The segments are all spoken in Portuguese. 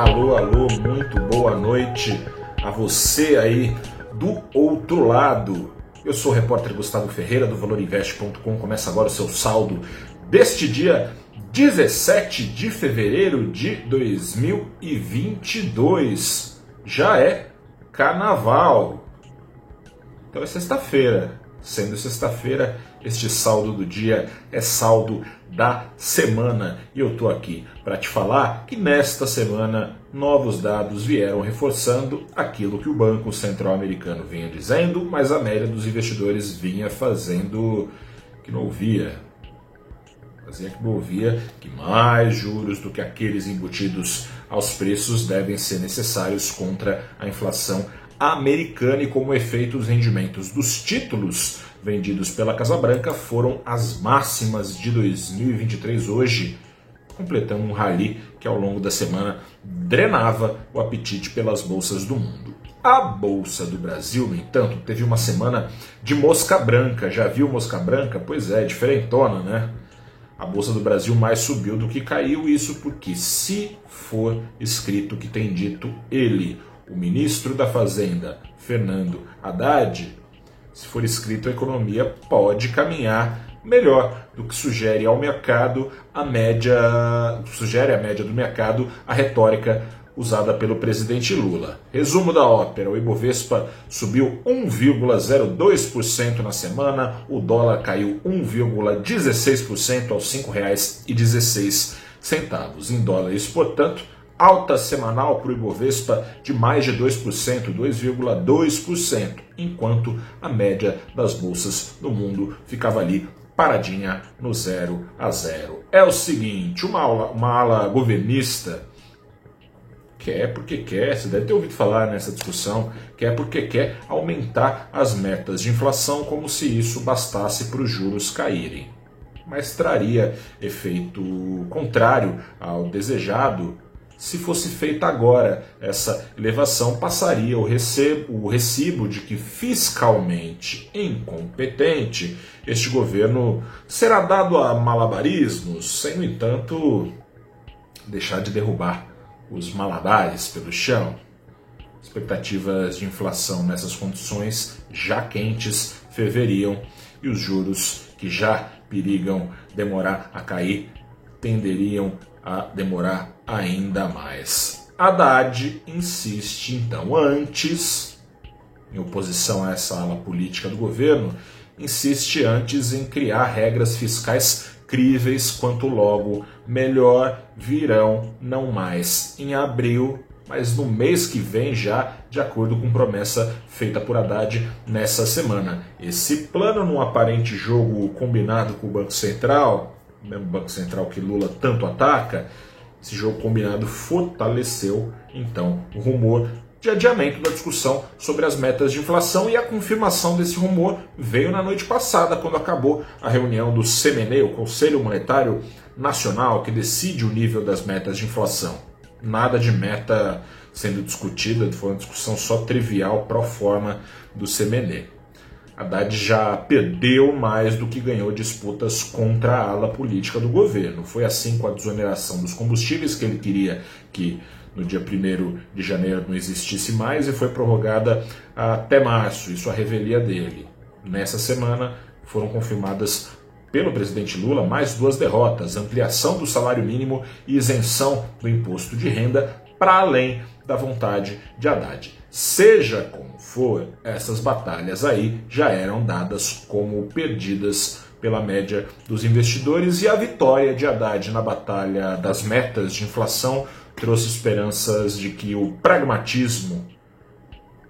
Alô, alô, muito boa noite a você aí do outro lado. Eu sou o repórter Gustavo Ferreira do ValorInvest.com. Começa agora o seu saldo deste dia 17 de fevereiro de 2022. Já é carnaval. Então é sexta-feira. Sendo sexta-feira, este saldo do dia é saldo da semana. E eu tô aqui para te falar que nesta semana novos dados vieram reforçando aquilo que o Banco Central Americano vinha dizendo, mas a média dos investidores vinha fazendo que não ouvia. Fazia que não ouvia que mais juros do que aqueles embutidos aos preços devem ser necessários contra a inflação americana e como efeito os rendimentos dos títulos vendidos pela Casa Branca foram as máximas de 2023 hoje, completando um rally que ao longo da semana drenava o apetite pelas bolsas do mundo. A bolsa do Brasil, no entanto, teve uma semana de mosca branca. Já viu mosca branca? Pois é, diferentona, né? A bolsa do Brasil mais subiu do que caiu, isso porque se for escrito que tem dito ele, o ministro da Fazenda, Fernando Haddad, se for escrito a economia pode caminhar melhor do que sugere ao mercado a média, sugere a média do mercado a retórica usada pelo presidente Lula. Resumo da ópera: o Ibovespa subiu 1,02% na semana, o dólar caiu 1,16% aos R$ 5,16 em dólares, portanto, alta semanal para o Ibovespa de mais de 2%, 2,2%, enquanto a média das bolsas do mundo ficava ali paradinha no zero a zero. É o seguinte, uma, aula, uma ala governista quer porque quer, você deve ter ouvido falar nessa discussão, quer porque quer aumentar as metas de inflação como se isso bastasse para os juros caírem. Mas traria efeito contrário ao desejado se fosse feita agora essa elevação, passaria o recibo, o recibo de que fiscalmente incompetente este governo será dado a malabarismos, sem, no entanto, deixar de derrubar os malabares pelo chão. Expectativas de inflação nessas condições já quentes ferveriam e os juros que já perigam demorar a cair tenderiam a demorar ainda mais. Haddad insiste então antes, em oposição a essa ala política do governo, insiste antes em criar regras fiscais críveis quanto logo melhor virão não mais em abril, mas no mês que vem já, de acordo com promessa feita por Haddad nessa semana. Esse plano num aparente jogo combinado com o Banco Central mesmo Banco Central que Lula tanto ataca, esse jogo combinado fortaleceu então o rumor de adiamento da discussão sobre as metas de inflação e a confirmação desse rumor veio na noite passada, quando acabou a reunião do CMN, o Conselho Monetário Nacional, que decide o nível das metas de inflação. Nada de meta sendo discutida, foi uma discussão só trivial pro forma do CMN. Haddad já perdeu mais do que ganhou disputas contra a ala política do governo. Foi assim com a desoneração dos combustíveis, que ele queria que no dia 1 de janeiro não existisse mais e foi prorrogada até março, isso a revelia dele. Nessa semana foram confirmadas pelo presidente Lula mais duas derrotas: ampliação do salário mínimo e isenção do imposto de renda, para além da vontade de Haddad. Seja como for, essas batalhas aí já eram dadas como perdidas pela média dos investidores e a vitória de Haddad na batalha das metas de inflação trouxe esperanças de que o pragmatismo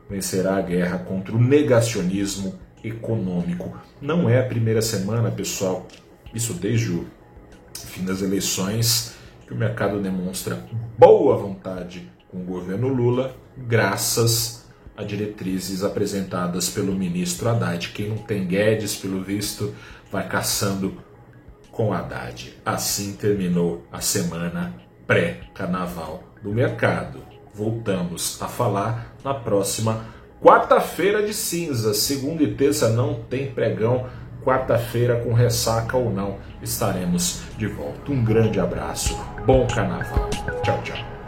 vencerá a guerra contra o negacionismo econômico. Não é a primeira semana, pessoal, isso desde o fim das eleições, que o mercado demonstra boa vontade com o governo Lula, graças a diretrizes apresentadas pelo ministro Haddad. Quem não tem Guedes, pelo visto, vai caçando com Haddad. Assim terminou a semana pré-carnaval do mercado. Voltamos a falar na próxima quarta-feira de cinza. Segunda e terça não tem pregão. Quarta-feira, com ressaca ou não, estaremos de volta. Um grande abraço, bom carnaval. Tchau, tchau.